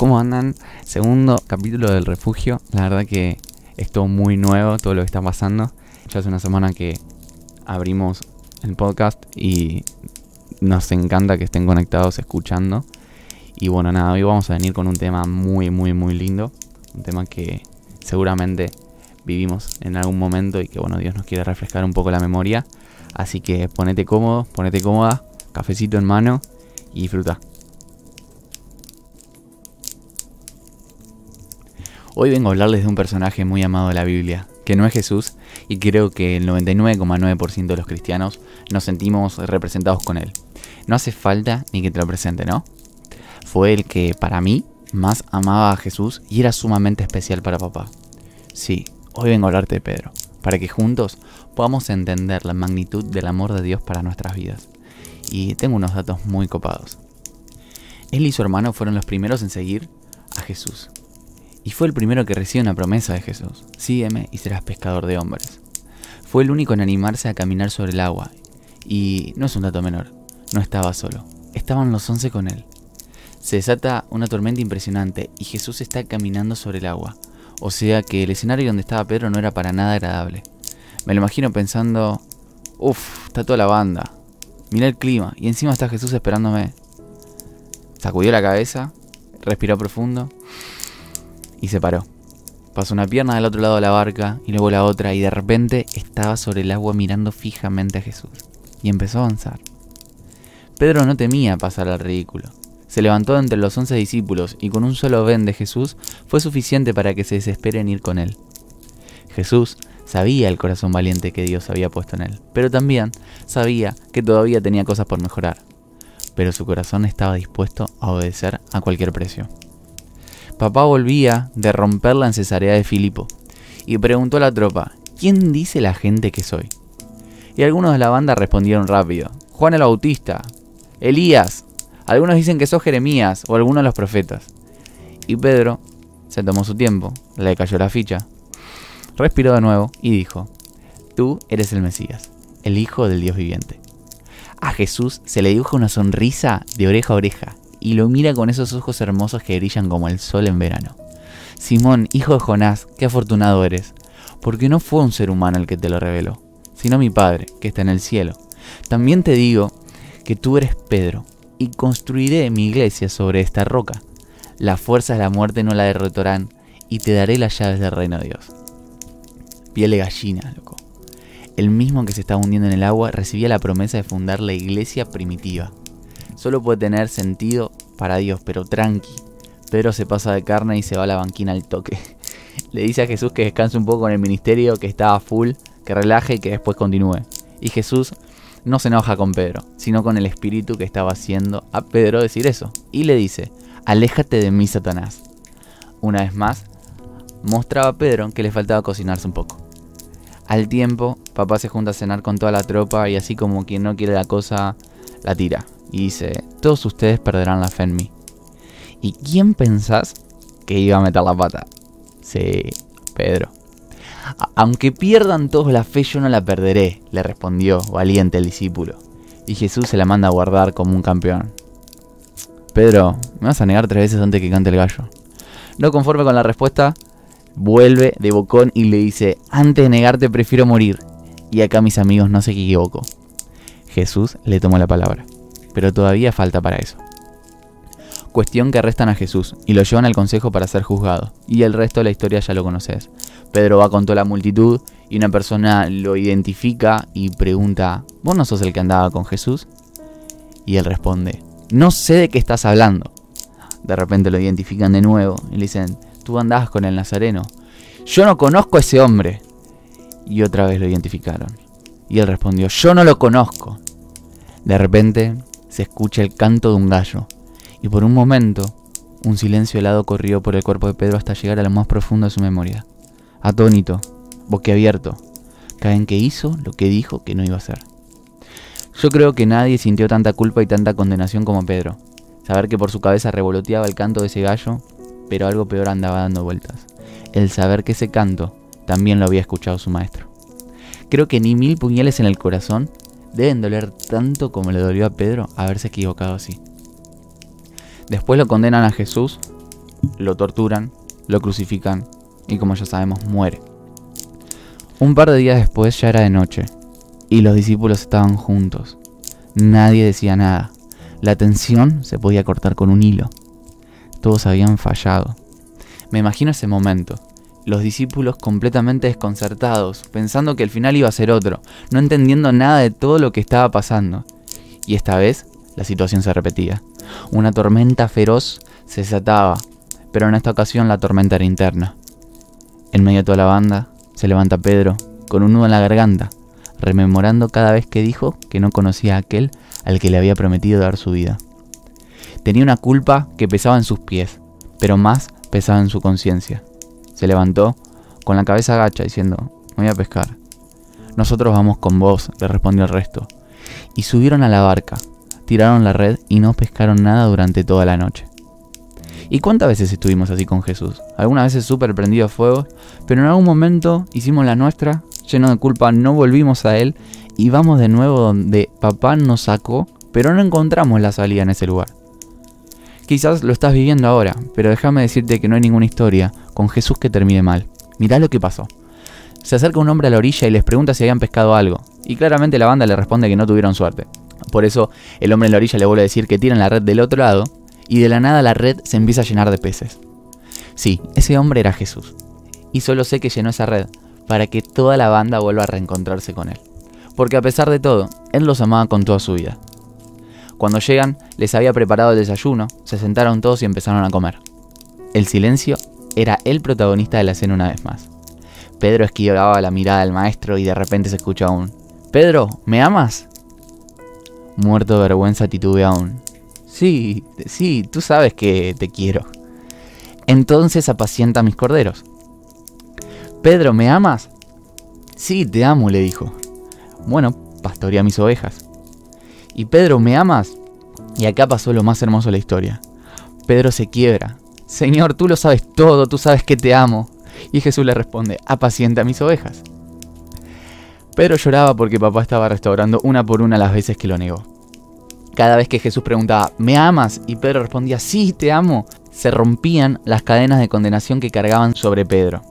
¿Cómo andan? Segundo capítulo del refugio. La verdad que es todo muy nuevo, todo lo que está pasando. Ya hace una semana que abrimos el podcast y nos encanta que estén conectados escuchando. Y bueno, nada, hoy vamos a venir con un tema muy, muy, muy lindo. Un tema que seguramente vivimos en algún momento y que bueno, Dios nos quiere refrescar un poco la memoria. Así que ponete cómodo, ponete cómoda, cafecito en mano y disfruta. Hoy vengo a hablarles de un personaje muy amado de la Biblia, que no es Jesús, y creo que el 99,9% de los cristianos nos sentimos representados con él. No hace falta ni que te lo presente, ¿no? Fue el que, para mí, más amaba a Jesús y era sumamente especial para papá. Sí, hoy vengo a hablarte de Pedro, para que juntos podamos entender la magnitud del amor de Dios para nuestras vidas. Y tengo unos datos muy copados. Él y su hermano fueron los primeros en seguir a Jesús. Y fue el primero que recibió una promesa de Jesús. Sígueme y serás pescador de hombres. Fue el único en animarse a caminar sobre el agua. Y no es un dato menor, no estaba solo. Estaban los once con él. Se desata una tormenta impresionante y Jesús está caminando sobre el agua. O sea que el escenario donde estaba Pedro no era para nada agradable. Me lo imagino pensando, uff, está toda la banda. Mira el clima y encima está Jesús esperándome. Sacudió la cabeza, respiró profundo y se paró. Pasó una pierna del otro lado de la barca y luego la otra y de repente estaba sobre el agua mirando fijamente a Jesús y empezó a avanzar. Pedro no temía pasar al ridículo. Se levantó entre los once discípulos y con un solo ven de Jesús fue suficiente para que se desesperen ir con él. Jesús sabía el corazón valiente que Dios había puesto en él, pero también sabía que todavía tenía cosas por mejorar. Pero su corazón estaba dispuesto a obedecer a cualquier precio. Papá volvía de romperla en Cesarea de Filipo y preguntó a la tropa, ¿quién dice la gente que soy? Y algunos de la banda respondieron rápido, Juan el Bautista, Elías, algunos dicen que sos Jeremías o alguno de los profetas. Y Pedro se tomó su tiempo, le cayó la ficha, respiró de nuevo y dijo, tú eres el Mesías, el Hijo del Dios viviente. A Jesús se le dibuja una sonrisa de oreja a oreja y lo mira con esos ojos hermosos que brillan como el sol en verano. Simón, hijo de Jonás, qué afortunado eres, porque no fue un ser humano el que te lo reveló, sino mi Padre, que está en el cielo. También te digo que tú eres Pedro, y construiré mi iglesia sobre esta roca. Las fuerzas de la muerte no la derrotarán, y te daré las llaves del reino de Dios. Piel de gallina, loco. El mismo que se estaba hundiendo en el agua recibía la promesa de fundar la iglesia primitiva solo puede tener sentido para Dios, pero tranqui. Pedro se pasa de carne y se va a la banquina al toque. Le dice a Jesús que descanse un poco en el ministerio, que estaba full, que relaje y que después continúe. Y Jesús no se enoja con Pedro, sino con el espíritu que estaba haciendo a Pedro decir eso. Y le dice, aléjate de mí, Satanás. Una vez más, mostraba a Pedro que le faltaba cocinarse un poco. Al tiempo, papá se junta a cenar con toda la tropa y así como quien no quiere la cosa, la tira y dice, todos ustedes perderán la fe en mí. ¿Y quién pensás que iba a meter la pata? Sí, Pedro. Aunque pierdan todos la fe, yo no la perderé, le respondió valiente el discípulo. Y Jesús se la manda a guardar como un campeón. Pedro, me vas a negar tres veces antes que cante el gallo. No conforme con la respuesta, vuelve de bocón y le dice, antes de negarte prefiero morir. Y acá mis amigos no se equivocó. Jesús le tomó la palabra pero todavía falta para eso. Cuestión que arrestan a Jesús y lo llevan al consejo para ser juzgado, y el resto de la historia ya lo conoces. Pedro va con toda la multitud y una persona lo identifica y pregunta, ¿vos no sos el que andaba con Jesús? Y él responde, no sé de qué estás hablando. De repente lo identifican de nuevo y le dicen, tú andabas con el Nazareno. Yo no conozco a ese hombre. Y otra vez lo identificaron. Y él respondió, yo no lo conozco. De repente escucha el canto de un gallo, y por un momento un silencio helado corrió por el cuerpo de Pedro hasta llegar a lo más profundo de su memoria. Atónito, boquiabierto, cae en que hizo lo que dijo que no iba a hacer. Yo creo que nadie sintió tanta culpa y tanta condenación como Pedro. Saber que por su cabeza revoloteaba el canto de ese gallo, pero algo peor andaba dando vueltas. El saber que ese canto también lo había escuchado su maestro. Creo que ni mil puñales en el corazón deben doler tanto como le dolió a Pedro haberse equivocado así. Después lo condenan a Jesús, lo torturan, lo crucifican y como ya sabemos muere. Un par de días después ya era de noche y los discípulos estaban juntos. Nadie decía nada. La tensión se podía cortar con un hilo. Todos habían fallado. Me imagino ese momento. Los discípulos completamente desconcertados, pensando que el final iba a ser otro, no entendiendo nada de todo lo que estaba pasando. Y esta vez la situación se repetía. Una tormenta feroz se desataba, pero en esta ocasión la tormenta era interna. En medio de toda la banda se levanta Pedro, con un nudo en la garganta, rememorando cada vez que dijo que no conocía a aquel al que le había prometido dar su vida. Tenía una culpa que pesaba en sus pies, pero más pesaba en su conciencia. Se levantó, con la cabeza agacha, diciendo, voy a pescar. Nosotros vamos con vos, le respondió el resto. Y subieron a la barca, tiraron la red y no pescaron nada durante toda la noche. ¿Y cuántas veces estuvimos así con Jesús? Algunas veces súper prendido a fuego, pero en algún momento hicimos la nuestra, lleno de culpa, no volvimos a Él y vamos de nuevo donde papá nos sacó, pero no encontramos la salida en ese lugar. Quizás lo estás viviendo ahora, pero déjame decirte que no hay ninguna historia con Jesús que termine mal. Mirá lo que pasó. Se acerca un hombre a la orilla y les pregunta si habían pescado algo, y claramente la banda le responde que no tuvieron suerte. Por eso el hombre en la orilla le vuelve a decir que tiran la red del otro lado, y de la nada la red se empieza a llenar de peces. Sí, ese hombre era Jesús, y solo sé que llenó esa red para que toda la banda vuelva a reencontrarse con él. Porque a pesar de todo, él los amaba con toda su vida. Cuando llegan, les había preparado el desayuno, se sentaron todos y empezaron a comer. El silencio era el protagonista de la escena una vez más. Pedro esquivaba la mirada del maestro y de repente se escucha aún. Pedro, ¿me amas? Muerto de vergüenza titubea aún. Sí, sí, tú sabes que te quiero. Entonces apacienta mis corderos. Pedro, ¿me amas? Sí, te amo, le dijo. Bueno, pastorea mis ovejas. ¿Y Pedro, me amas? Y acá pasó lo más hermoso de la historia. Pedro se quiebra. Señor, tú lo sabes todo, tú sabes que te amo. Y Jesús le responde, apacienta mis ovejas. Pedro lloraba porque papá estaba restaurando una por una las veces que lo negó. Cada vez que Jesús preguntaba, ¿me amas? Y Pedro respondía, sí, te amo, se rompían las cadenas de condenación que cargaban sobre Pedro.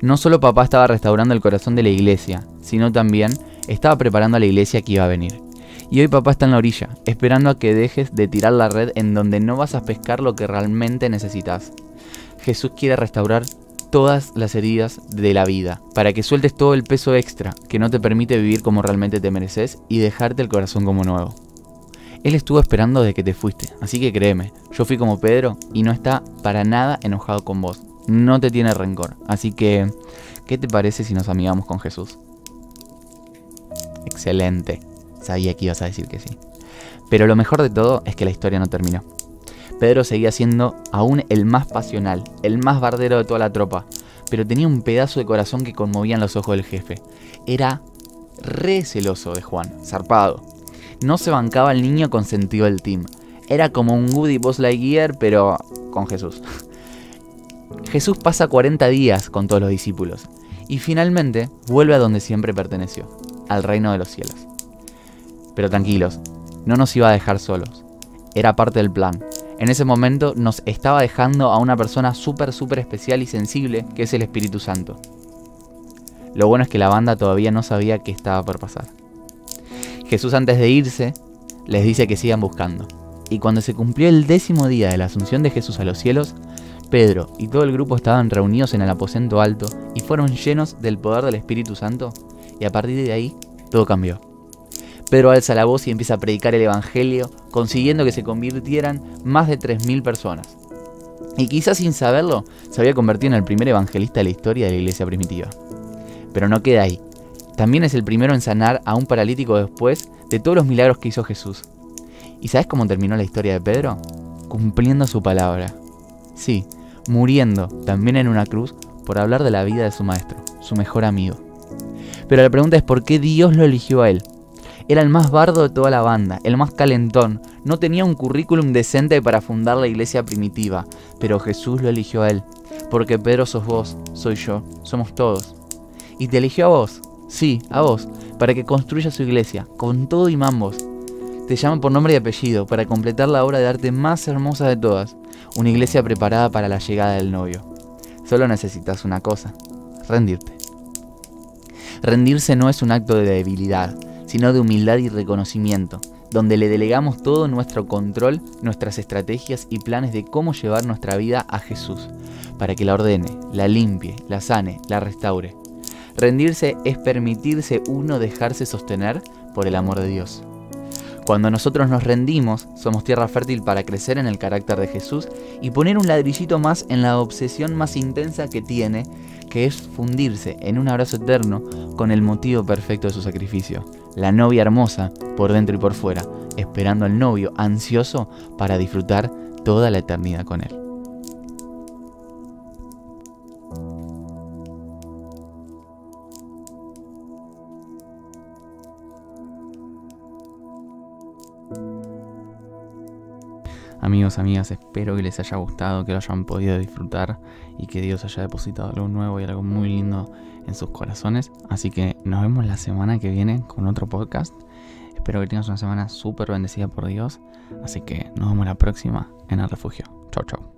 No solo papá estaba restaurando el corazón de la iglesia, sino también estaba preparando a la iglesia que iba a venir. Y hoy papá está en la orilla, esperando a que dejes de tirar la red en donde no vas a pescar lo que realmente necesitas. Jesús quiere restaurar todas las heridas de la vida, para que sueltes todo el peso extra que no te permite vivir como realmente te mereces y dejarte el corazón como nuevo. Él estuvo esperando desde que te fuiste, así que créeme, yo fui como Pedro y no está para nada enojado con vos, no te tiene rencor, así que, ¿qué te parece si nos amigamos con Jesús? Excelente. Sabía que ibas a decir que sí. Pero lo mejor de todo es que la historia no terminó. Pedro seguía siendo aún el más pasional, el más bardero de toda la tropa, pero tenía un pedazo de corazón que conmovía en los ojos del jefe. Era re celoso de Juan, zarpado. No se bancaba el niño consentido del team. Era como un Woody Boss Lightyear, pero con Jesús. Jesús pasa 40 días con todos los discípulos y finalmente vuelve a donde siempre perteneció, al reino de los cielos. Pero tranquilos, no nos iba a dejar solos. Era parte del plan. En ese momento nos estaba dejando a una persona súper, súper especial y sensible, que es el Espíritu Santo. Lo bueno es que la banda todavía no sabía qué estaba por pasar. Jesús antes de irse les dice que sigan buscando. Y cuando se cumplió el décimo día de la asunción de Jesús a los cielos, Pedro y todo el grupo estaban reunidos en el aposento alto y fueron llenos del poder del Espíritu Santo y a partir de ahí todo cambió. Pedro alza la voz y empieza a predicar el Evangelio, consiguiendo que se convirtieran más de 3.000 personas. Y quizás sin saberlo, se había convertido en el primer evangelista de la historia de la iglesia primitiva. Pero no queda ahí. También es el primero en sanar a un paralítico después de todos los milagros que hizo Jesús. ¿Y sabes cómo terminó la historia de Pedro? Cumpliendo su palabra. Sí, muriendo también en una cruz por hablar de la vida de su maestro, su mejor amigo. Pero la pregunta es por qué Dios lo eligió a él. Era el más bardo de toda la banda, el más calentón. No tenía un currículum decente para fundar la iglesia primitiva, pero Jesús lo eligió a él. Porque Pedro sos vos, soy yo, somos todos. Y te eligió a vos, sí, a vos, para que construyas su iglesia, con todo y mambos. Te llama por nombre y apellido, para completar la obra de arte más hermosa de todas. una iglesia preparada para la llegada del novio. Solo necesitas una cosa, rendirte. Rendirse no es un acto de debilidad, sino de humildad y reconocimiento, donde le delegamos todo nuestro control, nuestras estrategias y planes de cómo llevar nuestra vida a Jesús, para que la ordene, la limpie, la sane, la restaure. Rendirse es permitirse uno dejarse sostener por el amor de Dios. Cuando nosotros nos rendimos, somos tierra fértil para crecer en el carácter de Jesús y poner un ladrillito más en la obsesión más intensa que tiene, que es fundirse en un abrazo eterno con el motivo perfecto de su sacrificio, la novia hermosa por dentro y por fuera, esperando al novio ansioso para disfrutar toda la eternidad con él. Amigos, amigas, espero que les haya gustado, que lo hayan podido disfrutar y que Dios haya depositado algo nuevo y algo muy lindo en sus corazones. Así que nos vemos la semana que viene con otro podcast. Espero que tengas una semana súper bendecida por Dios. Así que nos vemos la próxima en el refugio. Chau, chau.